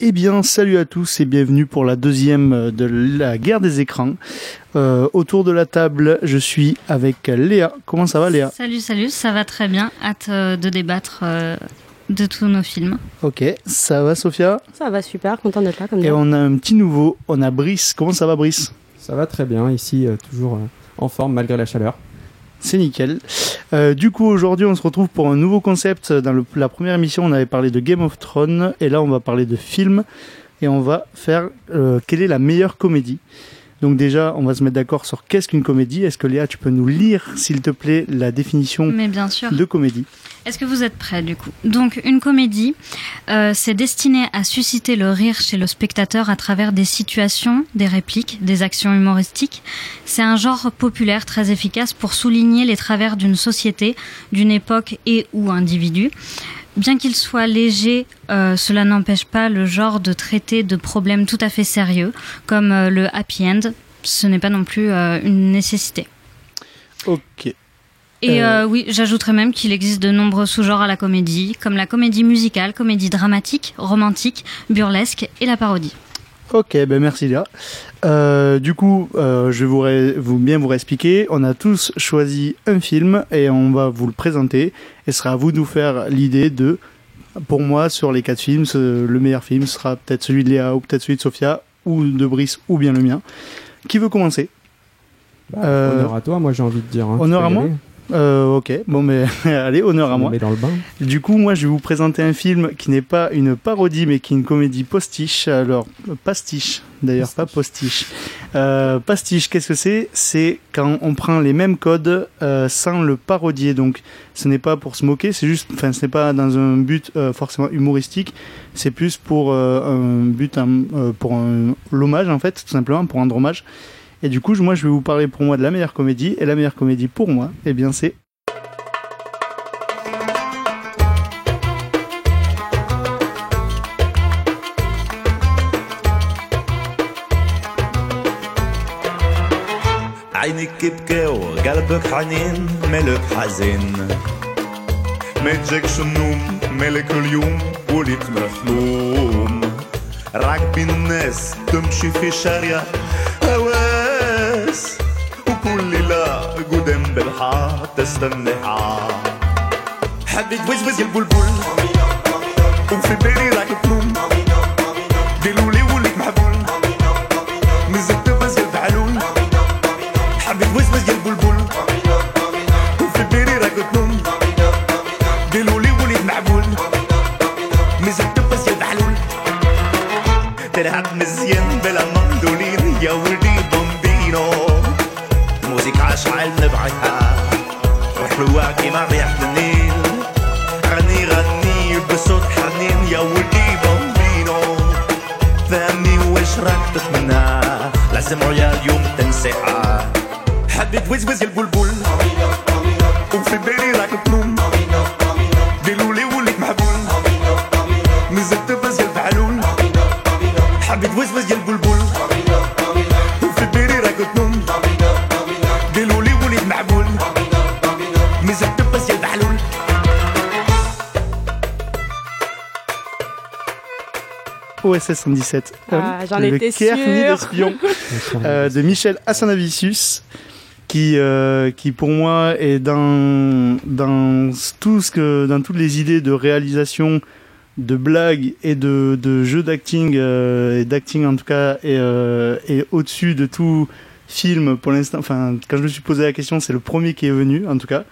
Eh bien, salut à tous et bienvenue pour la deuxième de la guerre des écrans. Euh, autour de la table, je suis avec Léa. Comment ça va, Léa? Salut, salut, ça va très bien. Hâte euh, de débattre euh, de tous nos films. Ok, ça va, Sophia? Ça va super, content d'être là comme Et on a un petit nouveau, on a Brice. Comment ça va, Brice? Ça va très bien, ici, toujours en forme malgré la chaleur. C'est nickel. Euh, du coup, aujourd'hui, on se retrouve pour un nouveau concept. Dans la première émission, on avait parlé de Game of Thrones, et là, on va parler de films, et on va faire euh, quelle est la meilleure comédie. Donc déjà, on va se mettre d'accord sur qu'est-ce qu'une comédie. Est-ce que Léa, tu peux nous lire, s'il te plaît, la définition Mais bien sûr. de comédie? Est-ce que vous êtes prêts du coup? Donc une comédie, euh, c'est destiné à susciter le rire chez le spectateur à travers des situations, des répliques, des actions humoristiques. C'est un genre populaire très efficace pour souligner les travers d'une société, d'une époque et ou individu. Bien qu'il soit léger, euh, cela n'empêche pas le genre de traiter de problèmes tout à fait sérieux, comme euh, le happy end. Ce n'est pas non plus euh, une nécessité. Ok. Et oui, j'ajouterais même qu'il existe de nombreux sous-genres à la comédie, comme la comédie musicale, comédie dramatique, romantique, burlesque et la parodie. Ok, ben merci Léa. Euh, du coup, euh, je vais vous, vous, bien vous expliquer. On a tous choisi un film et on va vous le présenter. Et ce sera à vous de nous faire l'idée de, pour moi, sur les quatre films, le meilleur film sera peut-être celui de Léa ou peut-être celui de Sophia ou de Brice ou bien le mien. Qui veut commencer? Bah, Honneur à toi, moi j'ai envie de dire. Hein, honneur à moi? Euh, ok, bon mais allez, honneur à moi. dans le bain. Du coup, moi je vais vous présenter un film qui n'est pas une parodie mais qui est une comédie postiche. Alors, pastiche d'ailleurs, pas postiche. Euh, pastiche, qu'est-ce que c'est? C'est quand on prend les mêmes codes euh, sans le parodier. Donc, ce n'est pas pour se moquer, c'est juste, enfin, ce n'est pas dans un but forcément humoristique, c'est plus pour un but, euh, pour un, l'hommage en fait, tout simplement, pour rendre hommage. Et du coup, moi, je vais vous parler pour moi de la meilleure comédie. Et la meilleure comédie pour moi, eh bien, c'est عينك يبكي وقلبك حنين ملك حزين ما تجيكش النوم ملك اليوم وليت مهموم راكبين الناس تمشي في شارع هواس تستنى. حبيت وزوز البلبل وفي بالي راك تنوم قالوا تنسيحة حد وز يا البلبل. وفي بالي راك تنوم ديلولي وليك محبول نزلت بس يا البعلول حب يتوزوز يا OSS 117. Ah, j'en le étais sûre. ni l'espion euh, de Michel Hassanavicius qui euh, qui pour moi est dans dans tout ce que dans toutes les idées de réalisation de blagues et de de jeux d'acting euh, et d'acting en tout cas et euh, et au-dessus de tout film pour l'instant enfin quand je me suis posé la question c'est le premier qui est venu en tout cas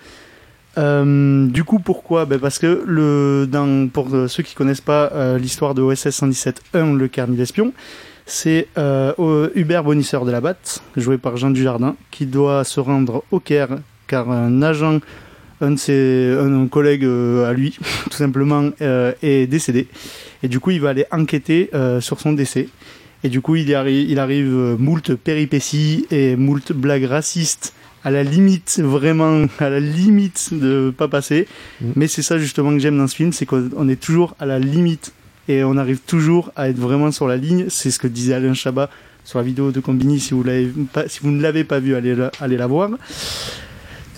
euh, du coup, pourquoi? Ben Parce que le, dans, pour euh, ceux qui connaissent pas euh, l'histoire de OSS 117-1, le carnet d'espion, c'est euh, Hubert Bonisseur de la Batte, joué par Jean Dujardin, qui doit se rendre au Caire car un agent, un de ses, un, un collègue euh, à lui, tout simplement, est décédé. Et du coup, il va aller enquêter sur son décès. Et du coup, il, y arrive, il arrive moult péripéties et moult blagues racistes à la limite, vraiment, à la limite de pas passer. Mm. Mais c'est ça justement que j'aime dans ce film, c'est qu'on est toujours à la limite et on arrive toujours à être vraiment sur la ligne. C'est ce que disait Alain Chabat sur la vidéo de Combini. Si vous, l'avez pas, si vous ne l'avez pas vu, allez la, allez la voir.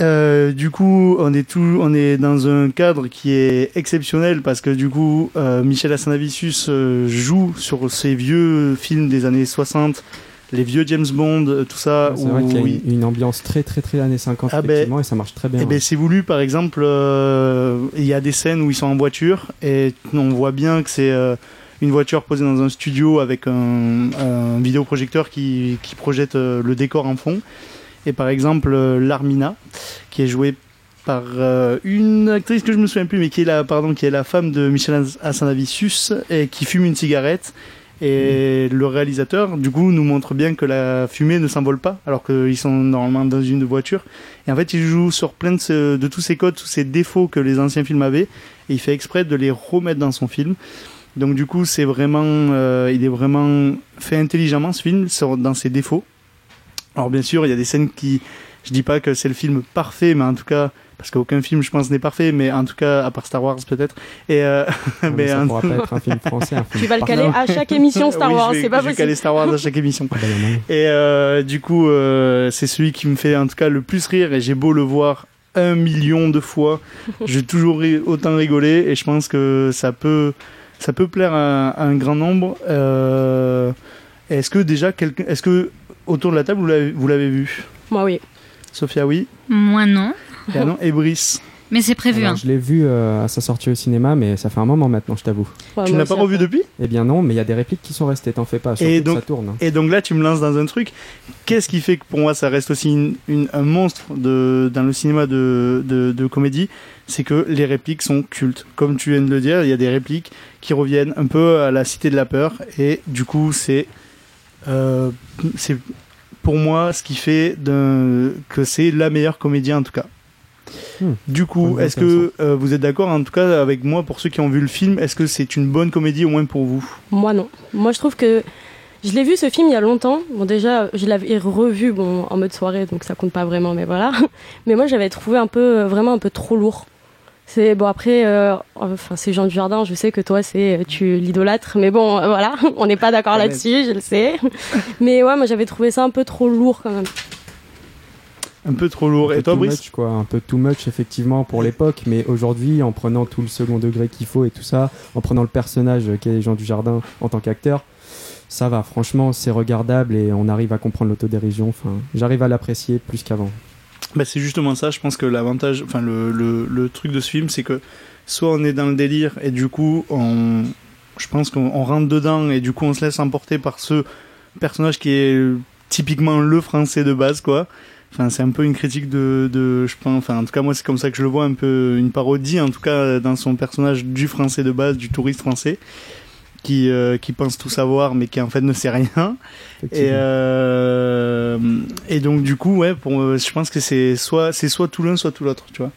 Euh, du coup, on est tout, on est dans un cadre qui est exceptionnel parce que du coup, euh, Michel Hassanavicius euh, joue sur ces vieux films des années 60, les vieux James Bond, euh, tout ça. C'est vrai où qu'il y a une, une ambiance très très très années 50 Ah ben, effectivement et ça marche très bien. Eh ben, c'est voulu, par exemple, euh, il y a des scènes où ils sont en voiture et on voit bien que c'est euh, une voiture posée dans un studio avec un, un vidéoprojecteur qui, qui projette euh, le décor en fond. Et par exemple, Larmina, qui est jouée par euh, une actrice que je me souviens plus, mais qui est la, pardon, qui est la femme de Michel Hassanavicius et qui fume une cigarette. Et le réalisateur, du coup, nous montre bien que la fumée ne s'envole pas, alors qu'ils sont normalement dans une voiture. Et en fait, il joue sur plein de, ce- de tous ces codes, tous ces défauts que les anciens films avaient, et il fait exprès de les remettre dans son film. Donc du coup, c'est vraiment, euh, il est vraiment fait intelligemment ce film dans ses défauts. Alors bien sûr, il y a des scènes qui, je dis pas que c'est le film parfait, mais en tout cas, parce qu'aucun film, je pense, n'est parfait, mais en tout cas, à part Star Wars peut-être. Et euh, Non, mais mais ça un- pourra pas être un film français. Un film Tu vas le caler à chaque émission Star Oui, Wars, je vais- c'est pas je vais possible. caler Star Wars à chaque émission. Ah bah, a moyen. Et euh, du coup, euh, c'est celui qui me fait en tout cas le plus rire et j'ai beau le voir un million de fois, j'ai toujours autant rigolé et je pense que ça peut, ça peut plaire à, à un grand nombre. Euh, est-ce que déjà, est-ce que autour de la table vous l'avez, vous l'avez vu? Moi, oui. Sophia, oui? Moi non. Et, non, et Brice, Mais c'est prévu. Alors, hein. Je l'ai vu euh, à sa sortie au cinéma, mais ça fait un moment maintenant, je t'avoue. Ouais, tu ne l'as pas revu depuis? Eh bien non, mais il y a des répliques qui sont restées, t'en fais pas. Et donc- ça tourne. hein. Et donc là, tu me lances dans un truc. Qu'est-ce qui fait que pour moi, ça reste aussi une- une- un monstre de, dans le cinéma de, de, de comédie? C'est que les répliques sont cultes. Comme tu viens de le dire, il y a des répliques qui reviennent un peu à la Cité de la Peur. Et du coup, c'est euh, c'est pour moi ce qui fait que c'est la meilleure comédie en tout cas. Hmm. Du coup, est-ce que euh, vous êtes d'accord en tout cas avec moi pour ceux qui ont vu le film Est-ce que c'est une bonne comédie au moins pour vous? Moi, non. Moi, je trouve que. Je l'ai vu ce film il y a longtemps. Bon, déjà, je l'avais revu bon, en mode soirée, donc ça compte pas vraiment, mais voilà. Mais moi, j'avais trouvé un peu, vraiment un peu trop lourd. C'est bon après, euh, enfin c'est Jean Dujardin. Je sais que toi c'est tu l'idolâtres, mais bon euh, voilà, on n'est pas d'accord même. là-dessus, je le sais. Mais ouais, moi j'avais trouvé ça un peu trop lourd quand même. Un peu trop lourd. Et toi, too Brice much, quoi, un peu too much effectivement pour l'époque, mais aujourd'hui, en prenant tout le second degré qu'il faut et tout ça, en prenant le personnage qui est Jean Dujardin en tant qu'acteur, ça va. Franchement, c'est regardable et on arrive à comprendre l'autodérision. Enfin, j'arrive à l'apprécier plus qu'avant. Bah, c'est justement ça, je pense que l'avantage, enfin le, le, le truc de ce film, c'est que soit on est dans le délire et du coup on, je pense qu'on on rentre dedans et du coup on se laisse emporter par ce personnage qui est typiquement le français de base quoi. Enfin c'est un peu une critique de, de je pense, enfin en tout cas moi c'est comme ça que je le vois, un peu une parodie en tout cas dans son personnage du français de base, du touriste français qui, euh, qui pense tout savoir mais qui en fait ne sait rien. Et, euh, et donc du coup, ouais, pour, euh, je pense que c'est soit c'est soit tout l'un, soit tout l'autre, tu vois.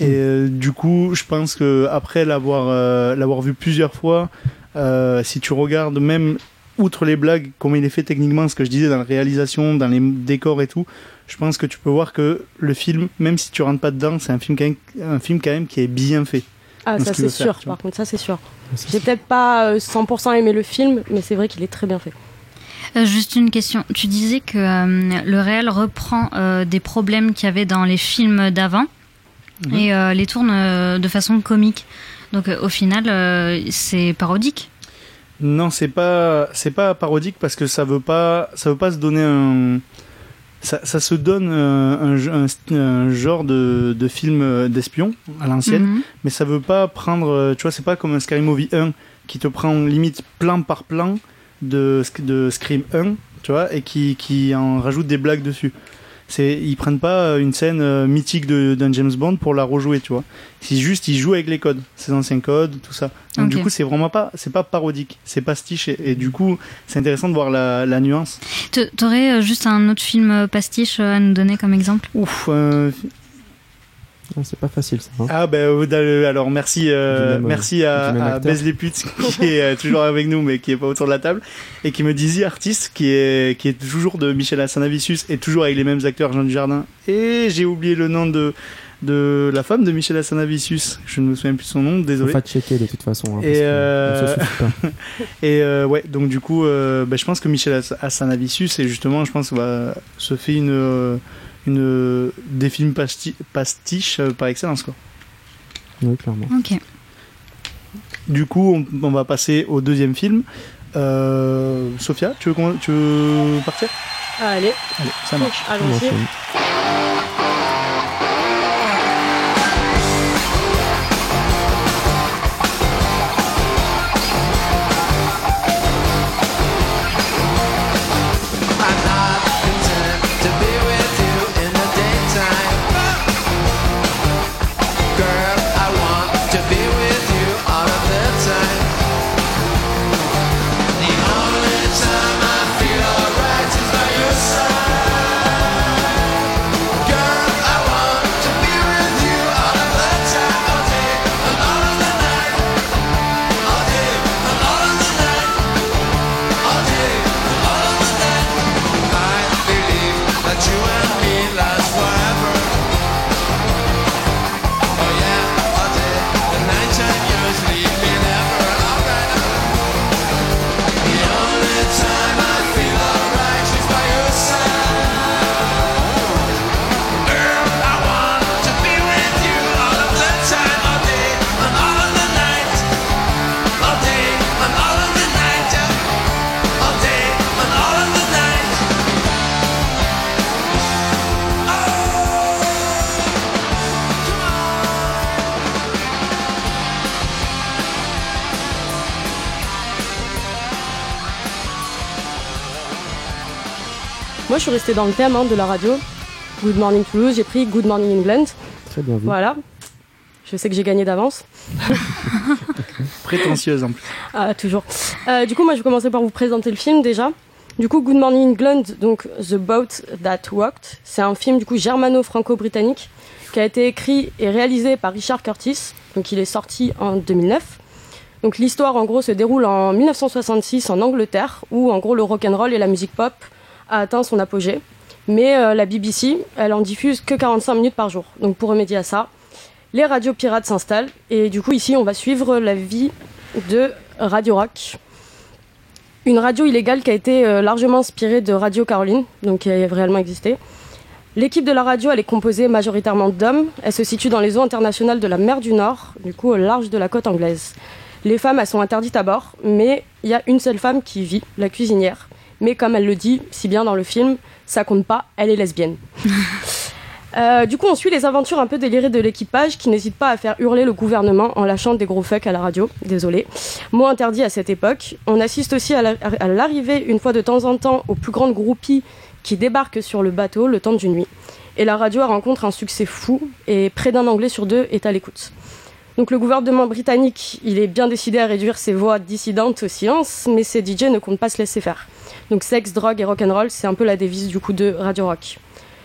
Et euh, du coup, je pense que après l'avoir euh, l'avoir vu plusieurs fois, euh, si tu regardes même outre les blagues, comment il est fait techniquement, ce que je disais dans la réalisation, dans les décors et tout, je pense que tu peux voir que le film, même si tu rentres pas dedans, c'est un film quand même, un film quand même qui est bien fait. Ah ça ce c'est faire, sûr. tu vois. Par contre ça c'est sûr. J'ai peut-être pas euh, 100% aimé le film, mais c'est vrai qu'il est très bien fait. Euh, juste une question. Tu disais que euh, le réel reprend euh, des problèmes qu'il y avait dans les films d'avant Mhm. et euh, les tourne euh, de façon comique. Donc euh, au final, euh, c'est parodique. Non, c'est pas c'est pas parodique parce que ça veut pas ça veut pas se donner un ça, ça se donne euh, un, un- un genre de, de film euh, d'espion à l'ancienne, Mhm. mais ça veut pas prendre euh, tu vois c'est pas comme un Scary Movie 1 qui te prend limite plan par plan de de Scream 1, tu vois, et qui qui en rajoute des blagues dessus. C'est ils prennent pas une scène euh, mythique de- d'un James Bond pour la rejouer, tu vois. C'est juste ils jouent avec les codes, ces anciens codes, tout ça. Donc du coup, c'est vraiment pas c'est pas parodique, c'est pastiche et, et du coup, c'est intéressant de voir la, la nuance. T'aurais euh, juste un autre film euh, pastiche euh, à nous donner comme exemple? Ouf, euh, c'est pas facile ça. hein. Ah ben euh, alors merci euh, merci à, à les putes qui est euh, toujours avec nous mais qui est pas autour de la table et qui me disait artiste qui est qui est toujours de Michel Hassanavicius et toujours avec les mêmes acteurs Jean Dujardin et j'ai oublié le nom de de la femme de Michel Hassanavicius je ne me souviens plus de son nom Faut désolé pas checker de toute façon. hein, Et, euh, pas. et euh, ouais donc du coup euh, ben, je pense que Michel Hassanavicius et justement je pense va se fait une une des films pasti pastiches euh, par excellence quoi. Oui, clairement. Ok. Du coup, on, on va passer au deuxième film. Euh, Sophia, tu veux, qu'on- tu veux partir? Ah, allez, Allez, ça marche. On allons-y. Suis restée dans le thème hein, de la radio. Good Morning Toulouse, j'ai pris Good Morning England. Très bien vu. Voilà. Je sais que j'ai gagné d'avance. Prétentieuse en plus. Ah, toujours. Euh, du coup, moi, je vais commencer par vous présenter le film déjà. Du coup, Good Morning England, donc The Boat That Walked, c'est un film du coup germano-franco-britannique qui a été écrit et réalisé par Richard Curtis. Donc, il est sorti en 2009. Donc, l'histoire en gros se déroule en 1966 en Angleterre, où en gros le rock and roll et la musique pop a atteint son apogée. Mais euh, la BBC, elle en diffuse que 45 minutes par jour. Donc, pour remédier à ça, les radios pirates s'installent. Et du coup, ici, on va suivre la vie de Radio Rock. Une radio illégale qui a été euh, largement inspirée de Radio Caroline, donc qui a réellement existé. L'équipe de la radio, elle est composée majoritairement d'hommes. Elle se situe dans les eaux internationales de la mer du Nord, du coup au large de la côte anglaise. Les femmes, elles sont interdites à bord, mais il y a une seule femme qui vit, la cuisinière. Mais comme elle le dit si bien dans le film, ça compte pas, elle est lesbienne. Euh, du coup, on suit les aventures un peu délirées de l'équipage qui n'hésite pas à faire hurler le gouvernement en lâchant des gros fucks à la radio. Désolé. Mot interdit à cette époque. On assiste aussi à la- à l'arrivée, une fois de temps en temps, aux plus grandes groupies qui débarquent sur le bateau le temps d'une nuit. Et la radio rencontre un succès fou et près d'un Anglais sur deux est à l'écoute. Donc le gouvernement britannique, il est bien décidé à réduire ses voix dissidentes au silence, mais ses DJ ne comptent pas se laisser faire. Donc sexe, drogue et rock'n'roll, c'est un peu la devise du coup de Radio Rock.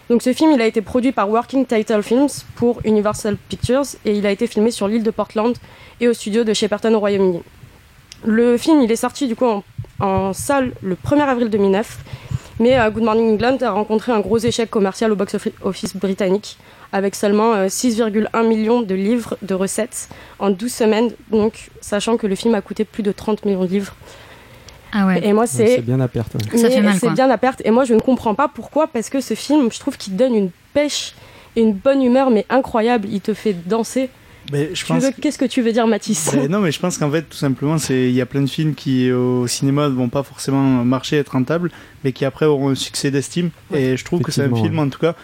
Donc ce film, il a été produit par Working Title Films pour Universal Pictures et il a été filmé sur l'île de Portland et au studio de Shepperton au Royaume-Uni. Le film, il est sorti du coup en, salle le 1er avril 2009, mais euh, Good Morning England a rencontré un gros échec commercial au box-office britannique avec seulement euh, 6,1 millions de livres de recettes en 12 semaines, donc sachant que le film a coûté plus de 30 millions de livres. Ah ouais. Et moi, c'est bien à perte. ouais. Ça fait mal, C'est quoi. bien à perte. Et moi, je ne comprends pas pourquoi. Parce que ce film, je trouve qu'il donne une pêche et une bonne humeur, mais incroyable. Il te fait danser. Mais je Tu pense. veux- Qu'est-ce que tu veux dire, Mathis Ben non, mais je pense qu'en fait, tout simplement, c'est il y a plein de films qui au cinéma ne vont pas forcément marcher, être rentables, mais qui après auront un succès d'estime. Et je trouve que c'est un film, en tout cas,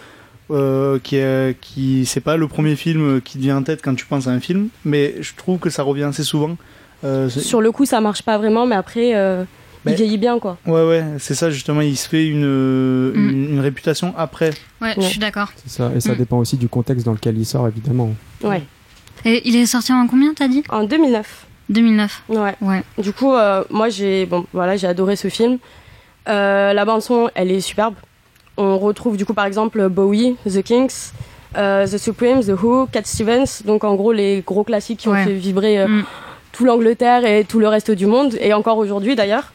euh, qui est, qui c'est pas le premier film qui te vient en tête quand tu penses à un film, mais je trouve que ça revient assez souvent. Euh, Sur le coup, ça marche pas vraiment, mais après, euh, Mais- il vieillit bien, quoi. ouais, ouais, c'est ça justement. Il se fait une, Mm. une, une réputation après. Ouais, je suis d'accord. C'est ça. Et ça Mm. dépend aussi du contexte dans lequel il sort, évidemment. Ouais. Et il est sorti en combien, t'as dit? En 2009. 2009. Ouais. Ouais. Du coup, euh, moi, j'ai bon, voilà, j'ai adoré ce film. Euh, la bande son, elle est superbe. On retrouve du coup, par exemple, Bowie, The Kings, euh, The Supremes, The Who, Cat Stevens. Donc, en gros, les gros classiques qui Ouais. ont fait vibrer euh, Mm. Tout l'Angleterre et tout le reste du monde, et encore aujourd'hui d'ailleurs.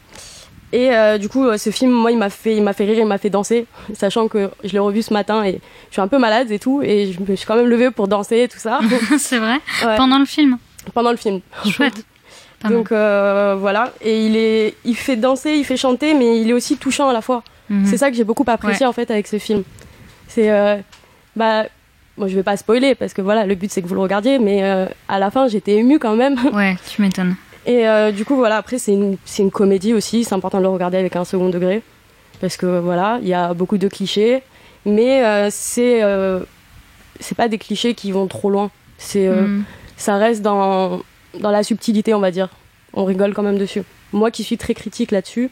Et euh, du coup, euh, ce film, moi, il m'a fait, il m'a fait rire, il m'a fait danser, sachant que je l'ai revu ce matin et je suis un peu malade et tout, et je me suis quand même levée pour danser et tout ça c'est vrai Ouais, Pendant le film pendant le film. Chouette. Donc euh, voilà, et il est, il fait danser, il fait chanter, mais il est aussi touchant à la fois. Mhm. C'est ça que j'ai beaucoup apprécié en fait avec ce film. C'est. euh, bah. Bon, je vais pas spoiler parce que voilà, le but c'est que vous le regardiez, mais euh, à la fin j'étais émue quand même. Ouais, tu m'étonnes. Et euh, du coup, voilà, après, c'est une, c'est une comédie aussi. C'est important de le regarder avec un second degré. Parce que voilà, il y a beaucoup de clichés. Mais euh, c'est, euh, c'est pas des clichés qui vont trop loin. C'est, euh, Mm. Ça reste dans, dans la subtilité, on va dire. On rigole quand même dessus. Moi qui suis très critique là-dessus,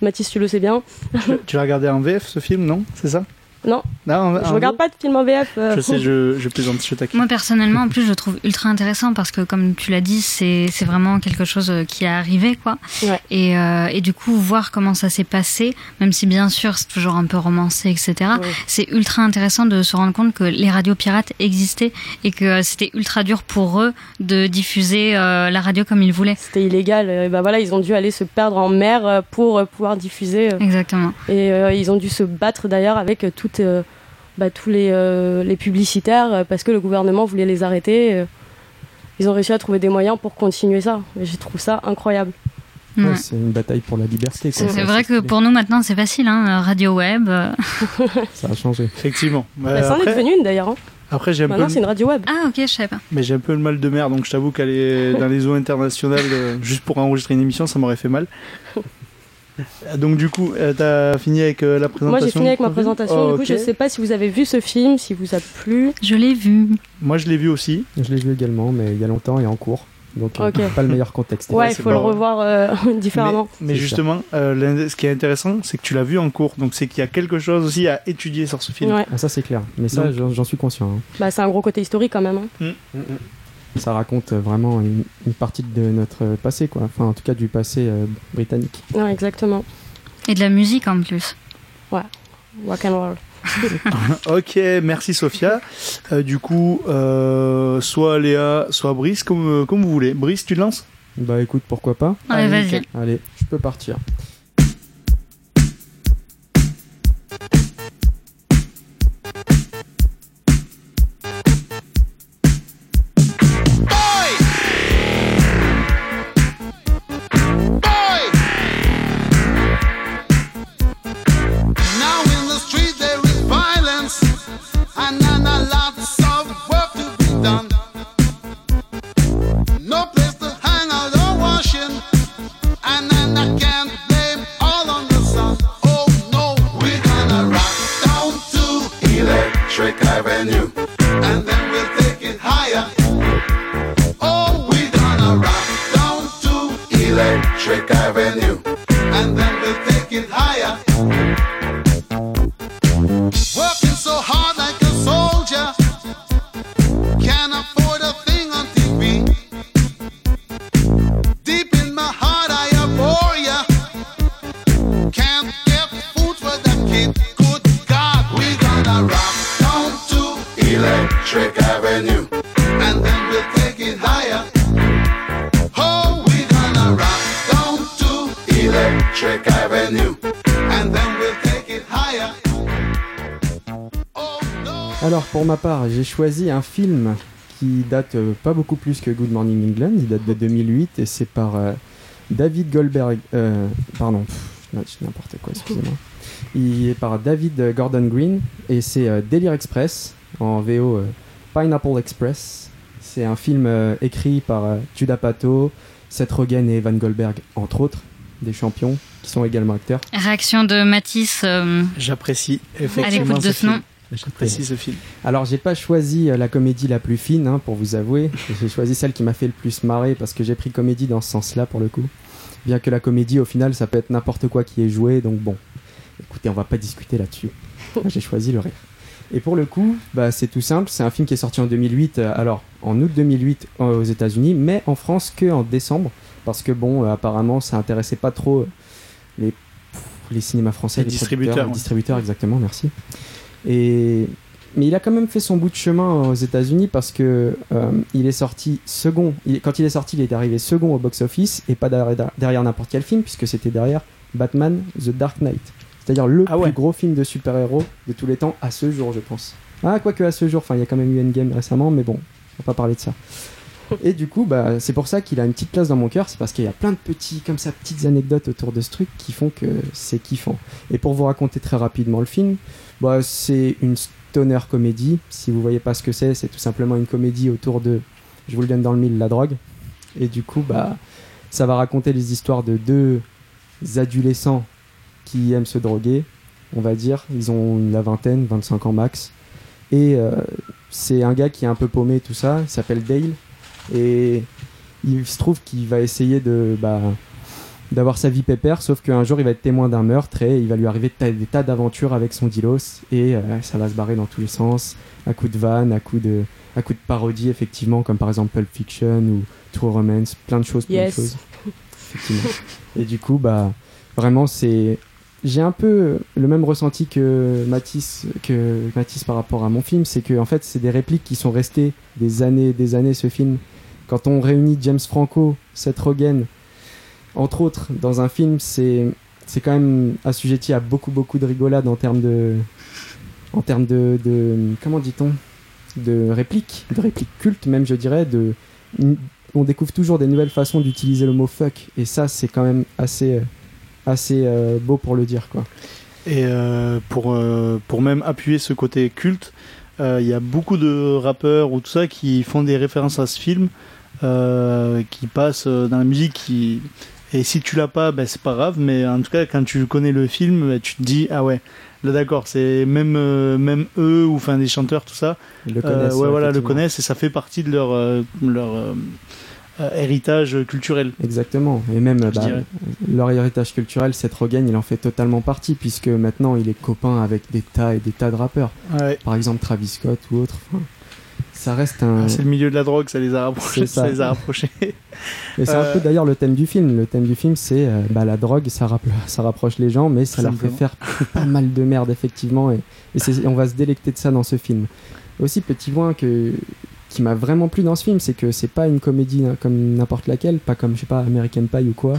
Mathis, tu le sais bien. Tu- tu l'as regardé en VF ce film, non? C'est ça? Non, Non, je regarde pas de film en VF. euh, Je sais, je, je plaisante, je taquine. Moi personnellement, en plus, je le trouve ultra intéressant parce que, comme tu l'as dit, c'est vraiment quelque chose euh, qui est arrivé, quoi. Ouais. Et, euh, et du coup, voir comment ça s'est passé, même si bien sûr c'est toujours un peu romancé, etc. Ouais. C'est ultra intéressant de se rendre compte que les radios pirates existaient et que c'était ultra dur pour eux de diffuser euh, la radio comme ils voulaient. C'était illégal. Et bah voilà, ils ont dû aller se perdre en mer pour pouvoir diffuser. Exactement. Et euh, ils ont dû se battre d'ailleurs avec euh, toutes, euh, bah, tous les, euh, les publicitaires euh, parce que le gouvernement voulait les arrêter. Ils ont réussi à trouver des moyens pour continuer ça. Et je trouve ça incroyable. Ouais, Ouais. c'est une bataille pour la liberté. quoi. C'est Ça, vrai que pour nous maintenant c'est facile, hein, radio web. Ça a changé. Effectivement. Bah, ça en est après, devenu une d'ailleurs. hein. après, j'ai peu Maintenant, c'est une radio web. Ah ok, je savais pas. mais j'ai un peu le mal de mer, donc je t'avoue qu'aller dans les eaux internationales euh, juste pour enregistrer une émission, ça m'aurait fait mal. Donc du coup, euh, t'as fini avec euh, la présentation Moi, j'ai fini avec ma présentation. Oh, du coup, je sais pas si vous avez vu ce film, si vous a plu. Je l'ai vu. Moi, je l'ai vu aussi. Je l'ai vu également, mais il y a longtemps et en cours. Donc, euh, Ok. pas le meilleur contexte. Ouais, il faut le revoir euh, différemment. Mais justement, euh, ce qui est intéressant, c'est que tu l'as vu en cours. Donc c'est qu'il y a quelque chose aussi à étudier sur ce film. Ouais. Ah, ça, c'est clair. Mais ça, j'en suis conscient. hein. Bah, c'est un gros côté historique quand même. hein. Ça raconte vraiment une, une partie de notre passé, quoi. Enfin, en tout cas, du passé euh, britannique. Ouais, exactement. Et de la musique en plus. Rock and roll. Ok, merci Sophia. Euh, du coup, euh, soit Léa, soit Brice, comme, comme vous voulez. Brice, tu te lances? Bah, écoute, pourquoi pas Allez, Allez, vas-y. Allez, je peux partir. Electric Avenue, and then we'll take it higher. Pour ma part, j'ai choisi un film qui date euh, pas beaucoup plus que Good Morning England. Il date de 2008 et c'est par euh, David Goldberg. euh, pardon, n'importe quoi, excusez-moi. Il est par David Gordon Green et c'est euh, Delir Express en VO euh, Pineapple Express. C'est un film euh, écrit par euh, Judah Pato, Seth Rogen et Evan Goldberg, entre autres, des champions qui sont également acteurs. Réaction de Matisse euh, J'apprécie à effectivement l'écoute de ce ce nom. film. J'apprécie ce film. Alors, j'ai pas choisi euh, la comédie la plus fine, hein, pour vous avouer. J'ai choisi celle qui m'a fait le plus marrer parce que j'ai pris comédie dans ce sens-là pour le coup. Bien que la comédie, au final, ça peut être n'importe quoi qui est joué, donc bon. Écoutez, on va pas discuter là-dessus. J'ai choisi le rire. Et pour le coup, bah, c'est tout simple. C'est un film qui est sorti en 2008. euh, alors, en août 2008 euh, aux États-Unis, mais en France que en décembre, parce que bon, euh, apparemment, ça intéressait pas trop les les cinémas français, Les les, distributeurs, ouais. distributeurs, exactement. Merci. Et mais il a quand même fait son bout de chemin aux États-Unis parce que euh, il est sorti second. il- quand il est sorti, il est arrivé second au box-office et pas derrière, derrière n'importe quel film puisque c'était derrière Batman The Dark Knight, c'est-à-dire le Ah ouais. plus gros film de super-héros de tous les temps à ce jour, je pense. Ah, quoique à ce jour, enfin, il y a quand même eu Endgame récemment, mais bon, on va pas parler de ça. Et du coup, bah, c'est pour ça qu'il a une petite place dans mon cœur. C'est parce qu'il y a plein de petits, comme ça, petites anecdotes autour de ce truc qui font que c'est kiffant. Et pour vous raconter très rapidement le film, bah, c'est une stoner comédie. Si vous voyez pas ce que c'est, c'est tout simplement une comédie autour de, je vous le donne dans le mille, la drogue. Et du coup, bah, ça va raconter les histoires de deux adolescents qui aiment se droguer, on va dire. Ils ont la vingtaine, 25 ans max. Et euh, c'est un gars qui est un peu paumé, tout ça. Il s'appelle Dale. Et il se trouve qu'il va essayer de bah, d'avoir sa vie pépère, sauf qu'un jour il va être témoin d'un meurtre et il va lui arriver ta- des tas d'aventures avec son dilos et euh, ça va se barrer dans tous les sens, à coup de vannes, à coup de, à coup de parodie effectivement, comme par exemple Pulp Fiction ou True Romance, plein de choses, plein Yes. de choses. Effectivement. Et du coup, bah, vraiment, c'est. J'ai un peu le même ressenti que Matisse, que Matisse par rapport à mon film, c'est que en fait, c'est des répliques qui sont restées des années des années, ce film. Quand on réunit James Franco, Seth Rogen, entre autres, dans un film, c'est c'est quand même assujetti à beaucoup beaucoup de rigolade en termes de en termes de, de comment dit-on de répliques, de répliques cultes même je dirais, de on découvre toujours des nouvelles façons d'utiliser le mot fuck et ça c'est quand même assez assez euh, beau pour le dire quoi. Et euh, pour, euh, pour même appuyer ce côté culte, il y a beaucoup de rappeurs ou tout ça qui font des références à ce film, euh, qui passent euh, dans la musique. Qui... Et si tu l'as pas, ben, c'est pas grave, mais en tout cas, quand tu connais le film, ben, tu te dis, ah ouais, là d'accord, c'est même, euh, même eux, ou enfin des chanteurs, tout ça, Ils le connaissent. ouais, voilà, le connaissent et ça fait partie de leur, leur héritage culturel. Exactement. Et même bah, leur héritage culturel, Seth Rogen, il en fait totalement partie puisque maintenant il est copain avec des tas et des tas de rappeurs. Ouais. Par exemple Travis Scott ou autre. Enfin, ça reste un. Ah, c'est le milieu de la drogue, ça les a rapprochés. Ça. Ça les a rapprochés. Et c'est un Euh, peu d'ailleurs le thème du film. Le thème du film, c'est euh, bah, la drogue, ça, rapp- ça rapproche les gens, mais ça leur fait faire pas mal de merde, effectivement. Et, on va se délecter de ça dans ce film. Aussi, petit point que, qui m'a vraiment plu dans ce film, c'est que c'est pas une comédie hein, comme n'importe laquelle, pas comme, je sais pas, American Pie ou quoi,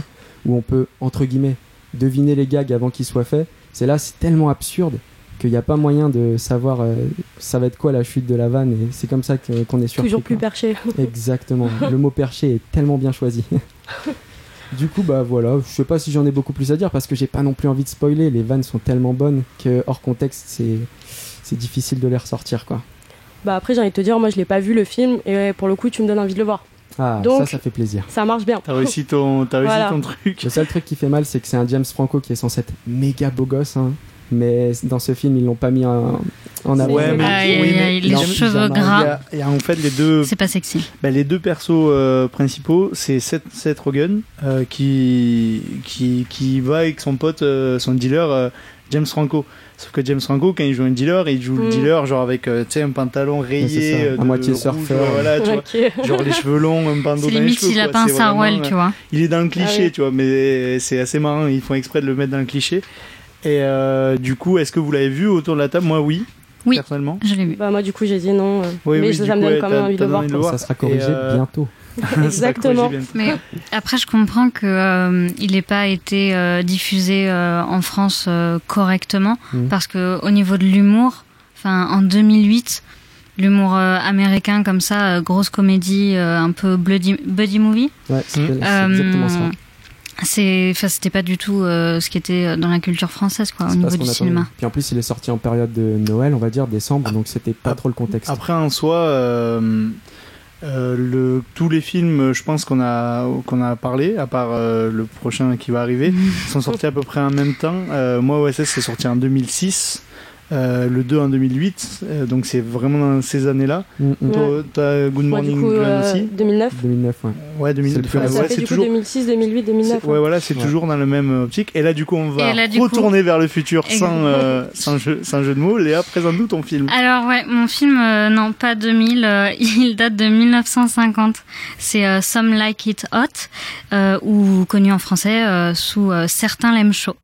où on peut, entre guillemets, deviner les gags avant qu'ils soient faits. C'est là, c'est tellement absurde qu'il n'y a pas moyen de savoir euh, ça va être quoi la chute de la vanne, et c'est comme ça qu'on est surpris. Toujours plus quoi. perché. Exactement. Le mot perché est tellement bien choisi. du coup, bah voilà, je sais pas si j'en ai beaucoup plus à dire parce que j'ai pas non plus envie de spoiler. Les vannes sont tellement bonnes que hors contexte, c'est c'est difficile de les ressortir quoi. Bah après, j'ai envie de te dire, moi je l'ai pas vu le film et pour le coup, tu me donnes envie de le voir. Ah, Donc- ça, ça fait plaisir. Ça marche bien. T'as réussi ton, t'as réussi Voilà. ton truc. Le seul truc qui fait mal, c'est que c'est un James Franco qui est censé être méga beau gosse, hein. Mais dans ce film, ils l'ont pas mis en, en avant. Ouais, mais- Ah, il- oui, il- mais les il cheveux il en a- Il y gras, a, il y a en fait les deux, c'est pas sexy. bah, les deux persos euh, principaux, c'est Seth, Seth Rogen euh, qui, qui, qui va avec son pote, euh, son dealer euh, James Franco. Sauf que James Franco, quand il joue un dealer, il joue le Mm. dealer genre avec euh, tu sais, un pantalon rayé, euh, à moitié rouge, surfeur. voilà, tu vois. Genre les cheveux longs, un bandeau C'est dans les cheveux. s'il a sarouel, euh, tu vois. Il est dans le cliché, Ah oui. tu vois, mais c'est assez marrant. Ils font exprès de le mettre dans le cliché. Et euh, du coup, est-ce que vous l'avez vu autour de la table? Moi, oui. Oui. Personnellement. Je l'ai vu. Bah moi du coup j'ai dit non, euh, Oui, mais oui, ça, me donne quand même envie de voir. envie de le voir. Ça sera corrigé euh, bientôt. Exactement. Mais après, je comprends que euh, il n'ait pas été euh, diffusé euh, en France euh, correctement Mhm. parce que au niveau de l'humour, enfin en 2008, l'humour euh, américain comme ça, euh, grosse comédie, euh, un peu buddy, buddy movie, Ouais, c'est euh, exactement ça. C'est, enfin, c'était pas du tout euh, ce qui était euh, dans la culture française, quoi, au niveau du qu'on cinéma. attendait. Puis en plus, il est sorti en période de Noël, on va dire décembre, donc c'était pas Ah, trop le contexte. Après, en soi, euh, euh, le, tous les films, je pense qu'on a, qu'on a parlé, à part euh, le prochain qui va arriver, sont sortis à peu près en même temps. Euh, moi, OSS, c'est sorti en 2006. Euh, le 2 en 2008, euh, donc c'est vraiment dans ces années-là. Mm, mm. Toi, T'as Good Morning du coup Glenn euh, aussi 2009. 2009, ouais. Ouais, 2000, c'est le plus enfin, récent. ça ouais, fait c'est du coup toujours, 2006, 2008, 2009. c'est- ouais, voilà, c'est Ouais. toujours dans la même optique. Et là, du coup, on va là, du coup- retourner vers le futur sans, euh, sans, jeu, sans jeu de mots. Léa, présente-nous ton film. Alors ouais, mon film, euh, non pas 2000, euh, il date de 1950. C'est euh, Some Like It Hot, euh, ou connu en français euh, sous euh, Certains l'aiment chaud.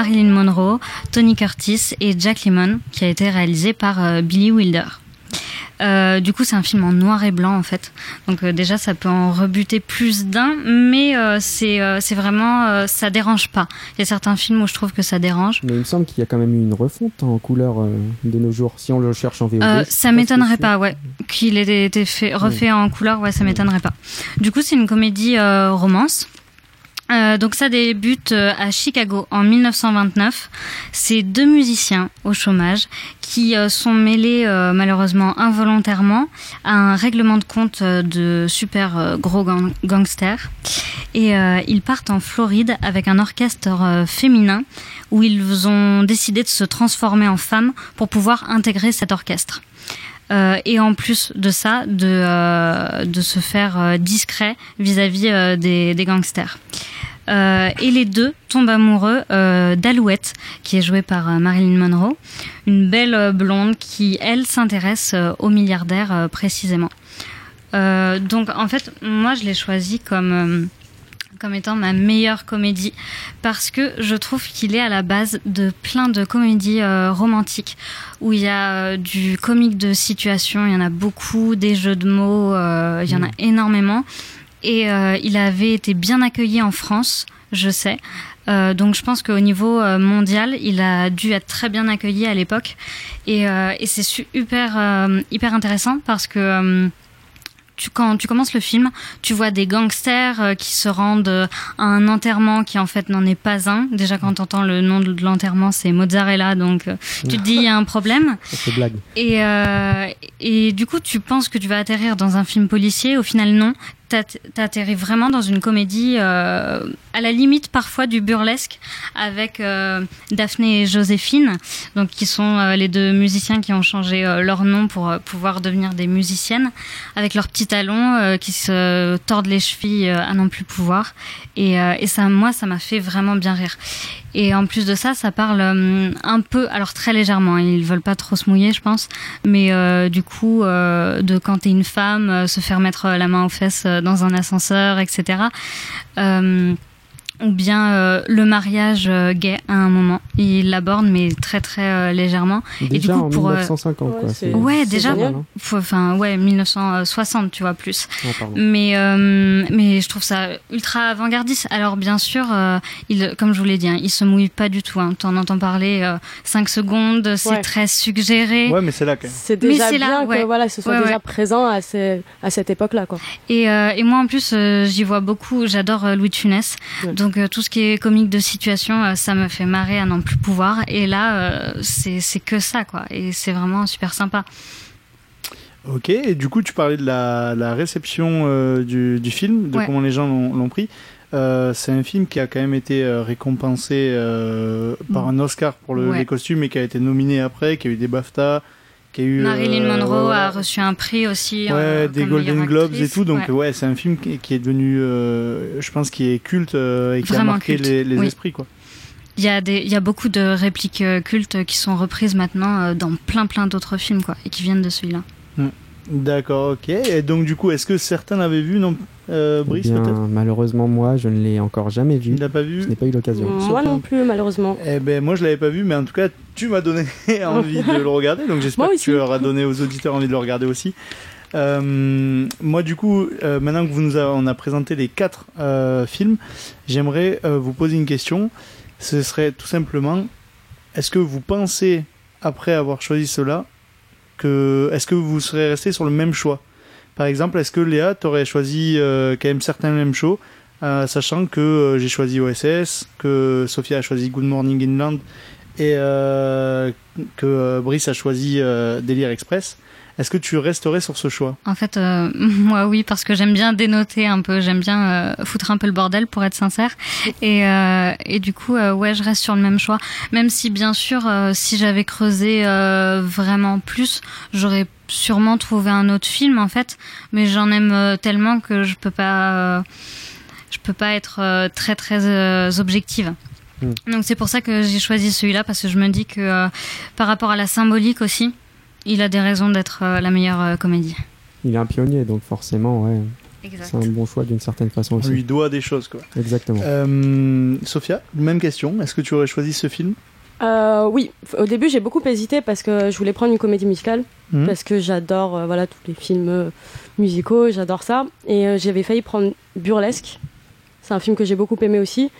Marilyn Monroe, Tony Curtis et Jack Lemmon, qui a été réalisé par euh, Billy Wilder. Euh, du coup, c'est un film en noir et blanc en fait. Donc euh, déjà, ça peut en rebuter plus d'un, mais euh, c'est c'est vraiment ça dérange pas. Il y a certains films où je trouve que ça dérange. Mais il me semble qu'il y a quand même eu une refonte en couleur de nos jours. Si on le cherche en VOD. Ça m'étonnerait pas, ouais, qu'il ait été fait, refait en couleur, ouais, ça m'étonnerait pas. Du coup, c'est une comédie romance. Euh, donc ça débute euh, à Chicago en 1929. C'est deux musiciens au chômage qui euh, sont mêlés malheureusement involontairement à un règlement de compte de super gros gang- gangsters. Et ils partent en Floride avec un orchestre féminin où ils ont décidé de se transformer en femmes pour pouvoir intégrer cet orchestre. Euh, et en plus de ça, de, euh, de se faire euh, discret vis-à-vis des, des gangsters. Et les deux tombent amoureux d'Alouette, qui est jouée par Marilyn Monroe, une belle blonde qui, elle, s'intéresse aux milliardaires précisément. Donc, en fait, moi, je l'ai choisi comme, comme étant ma meilleure comédie parce que je trouve qu'il est à la base de plein de comédies euh, romantiques où il y a euh, du comique de situation, il y en a beaucoup, des jeux de mots, euh, il y en a énormément. Et il avait été bien accueilli en France, je sais. Euh, donc je pense qu'au niveau mondial, il a dû être très bien accueilli à l'époque. Et, euh, et c'est super, euh, hyper intéressant parce que tu, quand tu commences le film, tu vois des gangsters euh, qui se rendent euh, à un enterrement qui en fait n'en est pas un. Déjà quand tu entends le nom de l'enterrement, c'est Mozzarella, donc euh, tu te dis il y a un problème. Blague. Et, euh, et du coup, tu penses que tu vas atterrir dans un film policier. Au final, non. T'att- T'atterris vraiment dans une comédie euh, à la limite parfois du burlesque avec euh, Daphné et Joséphine, donc qui sont euh, les deux musiciens qui ont changé leur nom pour pouvoir devenir des musiciennes, avec leurs petits talons qui se tordent les chevilles à n'en plus pouvoir. Et, et ça, moi, ça m'a fait vraiment bien rire. Et en plus de ça, ça parle euh, un peu, alors très légèrement, hein, ils veulent pas trop se mouiller, je pense, mais euh, du coup, euh, de quand t'es une femme, euh, se faire mettre la main aux fesses euh, dans un ascenseur, etc. Euh, ou bien euh, le mariage euh, gay à un moment. Il l'aborde, mais très très euh, légèrement. Déjà du coup, en pour, euh, 1950, ouais, quoi. c'est- Ouais, c'est déjà, hein. enfin, ouais, 1960, tu vois, plus. Pardon. Mais, euh, mais je trouve ça ultra avant-gardiste. Alors, bien sûr, euh, il, comme je vous l'ai dit, hein, il se mouille pas du tout. Hein. Tu en entends parler 5 secondes, c'est Ouais. très suggéré. Ouais, mais c'est là quand même. C'est déjà c'est là, bien ouais. que voilà, ce soit Ouais, déjà ouais. présent à, ces- à cette époque-là. quoi. Et, euh, et moi, en plus, euh, j'y vois beaucoup. J'adore euh, Louis de Funès. Ouais. Donc, euh, tout ce qui est comique de situation, euh, ça me fait marrer à n'en plus pouvoir. Et là, euh, c'est que ça, quoi. Et c'est vraiment super sympa. Ok, et du coup, tu parlais de la, la réception du, du film, de Ouais. comment les gens l'ont pris. Euh, c'est un film qui a quand même été récompensé euh, par un Oscar pour le, Ouais. les costumes et qui a été nominé après, qui a eu des BAFTA, qui a eu. Marilyn euh, Monroe ouais, a reçu un prix aussi. Ouais, euh, des Golden Globes et tout, donc Ouais. ouais, c'est un film qui, qui est devenu, euh, je pense, qui est culte euh, et qui a Vraiment marqué culte, les, les oui. esprits, quoi. Il y, a des, il y a beaucoup de répliques cultes qui sont reprises maintenant euh, dans plein plein d'autres films quoi, et qui viennent de celui-là. D'accord, ok. Et donc, du coup, est-ce que certains l'avaient vu, non euh, Eh Brice, bien, peut-être? malheureusement, moi, je ne l'ai encore jamais vu. Il l'a pas Je vu n'ai pas eu l'occasion. Moi non plus, malheureusement. Eh ben moi je l'avais pas vu, mais en tout cas tu m'as donné envie de le regarder, donc j'espère que tu auras donné aux auditeurs envie de le regarder aussi. Euh, moi du coup, euh, maintenant que vous nous a, on a présenté les quatre euh, films, j'aimerais vous poser une question. Ce serait tout simplement, est-ce que vous pensez après avoir choisi cela que, est-ce que vous serez resté sur le même choix? Par exemple, est-ce que Léa t'aurais choisi quand même certains mêmes shows sachant que j'ai choisi OSS, que Sophia a choisi Good Morning Inland et euh, que euh, Brice a choisi euh, Délire Express, est-ce que tu resterais sur ce choix? En fait, moi oui, parce que j'aime bien dénoter un peu, j'aime bien euh, foutre un peu le bordel pour être sincère. Et, et du coup, ouais, je reste sur le même choix. Même si, bien sûr, si j'avais creusé vraiment plus, j'aurais sûrement trouvé un autre film en fait. Mais j'en aime tellement que je peux pas, peux pas être très très objective. Hmm. Donc c'est pour ça que j'ai choisi celui-là parce que je me dis que euh, par rapport à la symbolique aussi, il a des raisons d'être euh, la meilleure euh, comédie. Il est un pionnier, donc forcément, ouais, c'est un bon choix d'une certaine façon On aussi. lui doit des choses, quoi. Exactement. Euh, Sophia, même question. Est-ce que tu aurais choisi ce film? Euh, oui, au début j'ai beaucoup hésité parce que je voulais prendre une comédie musicale Mhm. parce que j'adore euh, voilà tous les films euh, musicaux, j'adore ça et euh, j'avais failli prendre Burlesque. C'est un film que j'ai beaucoup aimé aussi,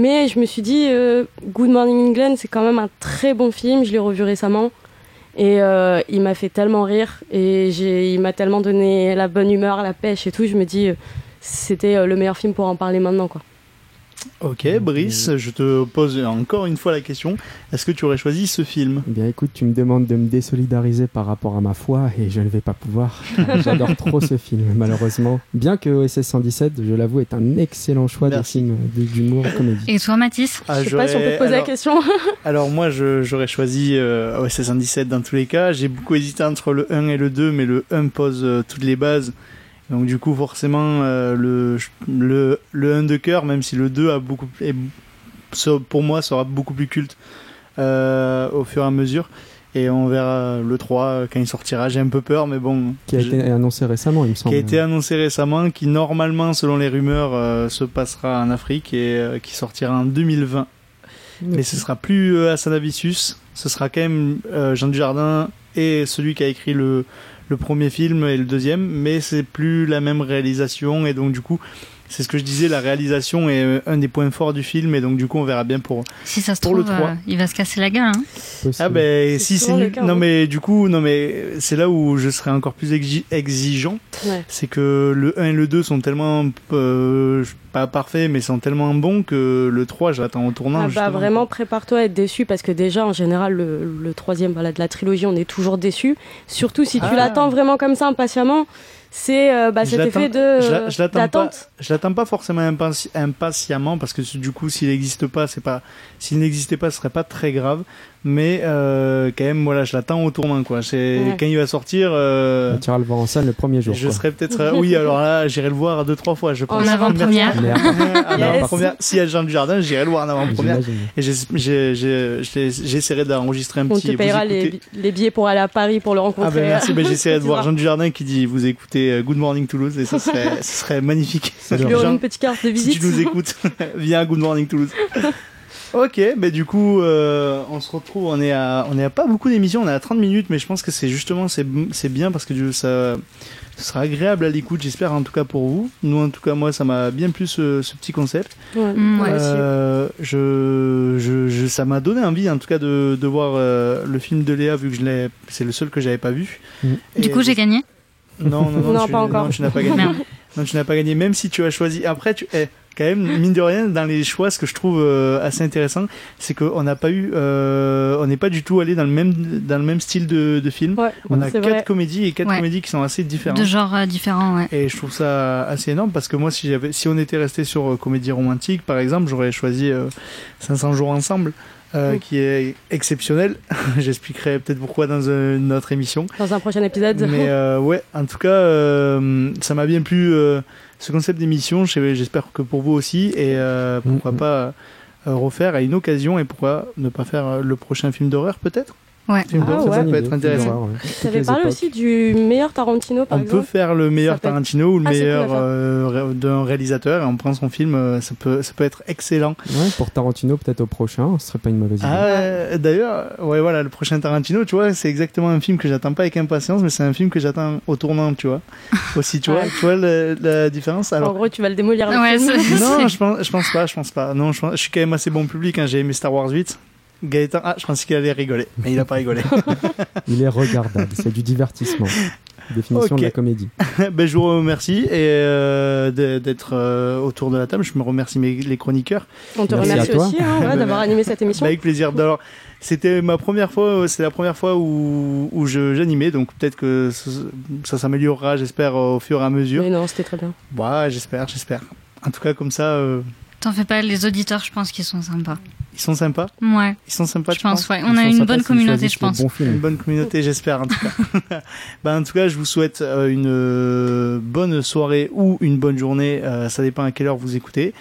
mais je me suis dit euh, Good Morning England c'est quand même un très bon film, je l'ai revu récemment. Et euh, il m'a fait tellement rire. Et il m'a tellement donné la bonne humeur, la pêche et tout, je me dis euh, c'était le meilleur film pour en parler maintenant quoi. Ok, Brice, je te pose encore une fois la question. Est-ce que tu aurais choisi ce film? Eh bien, écoute, tu me demandes de me désolidariser par rapport à ma foi et je ne vais pas pouvoir. J'adore trop ce film, malheureusement. Bien que OSS 117, je l'avoue, est un excellent choix Merci. de film d'humour comédie. Et toi, Mathis? Ah, je sais pas si on peut te poser la question. Alors moi j'aurais choisi euh, OSS 117 dans tous les cas. J'ai beaucoup hésité entre le 1 et le 2 mais le 1 pose euh, toutes les bases. Donc du coup forcément euh, le, le, le 1 de cœur même si le 2 a beaucoup est- pour moi sera beaucoup plus culte euh, au fur et à mesure. Et on verra le 3 quand il sortira. J'ai un peu peur mais bon. Qui a je- été annoncé récemment, il me semble. qui a été annoncé récemment, qui normalement selon les rumeurs euh, se passera en Afrique et euh, qui sortira en 2020. Mais ce sera plus euh, Hassan Avicius, ce sera quand même euh, Jean Dujardin et celui qui a écrit le, le premier film et le deuxième, mais c'est plus la même réalisation et donc du coup, c'est ce que je disais, la réalisation est euh, un des points forts du film et donc du coup on verra bien pour. Si ça se Pour le trouve, 3. euh, il va se casser la gueule. Hein. Ah ben C'est si c'est nul. Non mais du coup, non mais c'est là où je serai encore plus exi- exigeant, Ouais. c'est que le 1 et le 2 sont tellement euh, pas parfaits mais sont tellement bons que le 3 j'attends au tournant. Ah bah vraiment prépare-toi à être déçu parce que déjà en général le, le troisième voilà, de la trilogie on est toujours déçu. Surtout si tu Ah. l'attends vraiment comme ça impatiemment, c'est euh, bah, cet effet de je la- je l'attends pas-. Je l'attends pas forcément impati- impatiemment parce que du coup s'il n'existe pas c'est pas s'il n'existait pas ce serait pas très grave mais euh, quand même voilà je l'attends au tournant quoi c'est Ouais. quand il va sortir euh, Tu iras le voir en salle le premier jour. je quoi. serais peut-être euh, oui alors là j'irai le voir deux trois fois je pense En avant-première. Avant-première s'il y a Jean du Jardin j'irai le voir en avant-première et j'ai- j'ai- j'ai- j'ai- j'essaierai d'enregistrer un On petit te vous payera les, les billets pour aller à Paris pour le rencontrer. ah ben merci, ben j'essaierai de voir. Jean Dujardin qui dit vous écoutez euh, Good Morning Toulouse et ça serait, ce serait magnifique. Tu lui donnes une petite carte de si visite. tu nous écoutes, viens à Good Morning Toulouse. Ok, ben du coup, euh, on se retrouve, on est à, on est à pas beaucoup d'émissions, on est à 30 minutes, mais je pense que c'est justement, c'est, c'est bien parce que du- ça, ce sera agréable à l'écoute, j'espère en tout cas pour vous. Nous, en tout cas, moi, ça m'a bien plu ce, ce petit concept. Ouais, Mm, moi ouais. aussi. Euh, je, je, je- ça m'a donné envie, en tout cas, de, de voir euh, le film de Léa, vu que je l'ai, c'est le seul que j'avais pas vu. Mm. Et Du coup, j'ai gagné. non, non, non, Non, tu, pas encore. non, tu n'as pas gagné. Non, tu n'as pas gagné, même si tu as choisi. Après, tu, eh, quand même, mine de rien, dans les choix, ce que je trouve euh, assez intéressant, c'est qu'on n'a pas eu, euh, on n'est pas du tout allé dans le même, dans le même style de, de film. Ouais, On a quatre vrai. comédies et quatre Ouais. comédies qui sont assez différentes. De genres euh, différents, ouais. Et je trouve ça assez énorme parce que moi, si j'avais, si on était resté sur euh, comédie romantique, par exemple, j'aurais choisi euh, 500 jours ensemble, euh, qui est exceptionnel. J'expliquerai peut-être pourquoi dans euh, une autre émission. Dans un prochain épisode. Mais euh, ouais, en tout cas, euh, ça m'a bien plu euh, ce concept d'émission. Je- J'espère que pour vous aussi. Et euh, pourquoi Mhm. pas euh, refaire à une occasion et pourquoi ne pas faire euh, le prochain film d'horreur peut-être? Ouais. Ah ouais. ça peut être intéressant. Tu avais parlé époques. aussi du meilleur Tarantino par On exemple. peut faire le meilleur Ça peut être- Tarantino ou le Ah, meilleur euh, d'un réalisateur et on prend son film, euh, ça peut, ça peut être excellent. Ouais, pour Tarantino, peut-être au prochain, ce serait pas une mauvaise idée. Ah, euh, d'ailleurs, ouais, voilà, le prochain Tarantino, tu vois, c'est exactement un film que j'attends pas avec impatience, mais c'est un film que j'attends au tournant, tu vois. Aussi, tu vois, tu vois la, la différence. En gros, tu vas le démolir. le film. non, je pense, je pense pas, je pense pas. Non, je, pense- je suis quand même assez bon public. Hein, J'ai aimé Star Wars 8. Gaëtan, ah, je pensais qu'il allait rigoler, mais il a pas rigolé. Il est regardable, c'est du divertissement. définition de la comédie. ben, je vous remercie et euh, d'être euh, autour de la table. Je me remercie mes, les chroniqueurs. On te Merci remercie aussi hein, ouais, d'avoir animé cette émission. Avec plaisir. Alors, c'était ma première fois, c'est la première fois où, où je- j'animais, donc peut-être que ça, ça s'améliorera, j'espère, au fur et à mesure. Mais non, c'était très bien. Ouais, j'espère, j'espère. En tout cas, comme ça, euh, T'en fais pas, les auditeurs, je pense qu'ils sont sympas. ils sont sympas. Ouais, Ils sont sympas, je pense, ouais. On a une sympas bonne communauté, je pense. Une bonne communauté, j'espère, en tout cas. ben, en tout cas, je vous souhaite euh, une euh, bonne soirée ou une bonne journée. euh, ça dépend à quelle heure vous écoutez.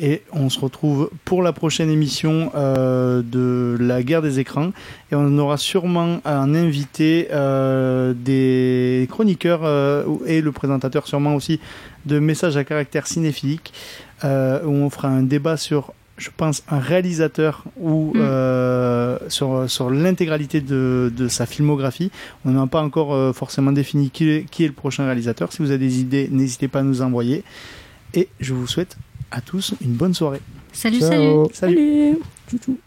Et on se retrouve pour la prochaine émission euh, de la guerre des écrans. Et on aura sûrement un invité euh, des chroniqueurs euh, et le présentateur sûrement aussi de messages à caractère cinéphilique euh, où on fera un débat sur je pense un réalisateur ou Mm. euh, sur, sur l'intégralité de, de sa filmographie. On n'a pas encore euh, forcément défini qui est, qui est le prochain réalisateur. Si vous avez des idées, n'hésitez pas à nous envoyer. Et je vous souhaite à tous une bonne soirée. Salut, Ciao. salut. Salut. Salut.